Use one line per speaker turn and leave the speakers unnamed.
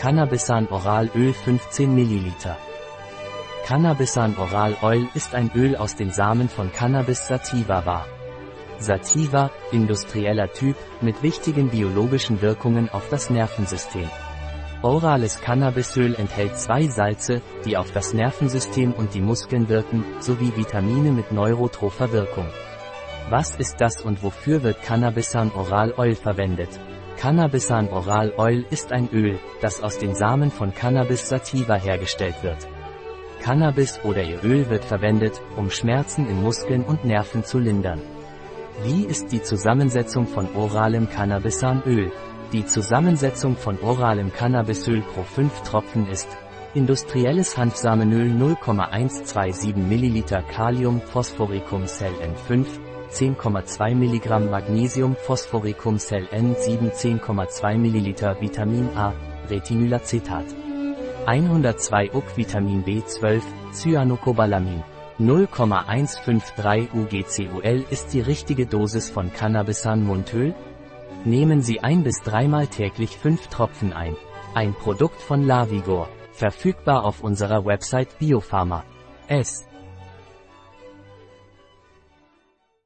Cannabisan Oral Öl 15 ml. Cannabisan Oral Oil ist ein Öl aus den Samen von Cannabis sativa var. Sativa, industrieller Typ, mit wichtigen biologischen Wirkungen auf das Nervensystem. Orales Cannabisöl enthält zwei Salze, die auf das Nervensystem und die Muskeln wirken, sowie Vitamine mit neurotropher Wirkung. Was ist das und wofür wird Cannabisan Oral Oil verwendet? Cannabisan Oral Oil ist ein Öl, das aus den Samen von Cannabis sativa hergestellt wird. Cannabis oder ihr Öl wird verwendet, um Schmerzen in Muskeln und Nerven zu lindern. Wie ist die Zusammensetzung von oralem Cannabisanöl? Die Zusammensetzung von oralem Cannabisöl pro 5 Tropfen ist Industrielles Hanfsamenöl 0,127 ml Kalium Phosphoricum Cell N5 10,2 mg Magnesium Phosphoricum Cell N 7 10,2 ml Vitamin A Retinoacetat 102 UC Vitamin B12 Cyanocobalamin 0,153 UGCUL ist die richtige Dosis von Cannabisan Mundöl? Nehmen Sie ein bis dreimal täglich 5 Tropfen ein. Ein Produkt von Lavigor. Verfügbar auf unserer Website Biopharma. S.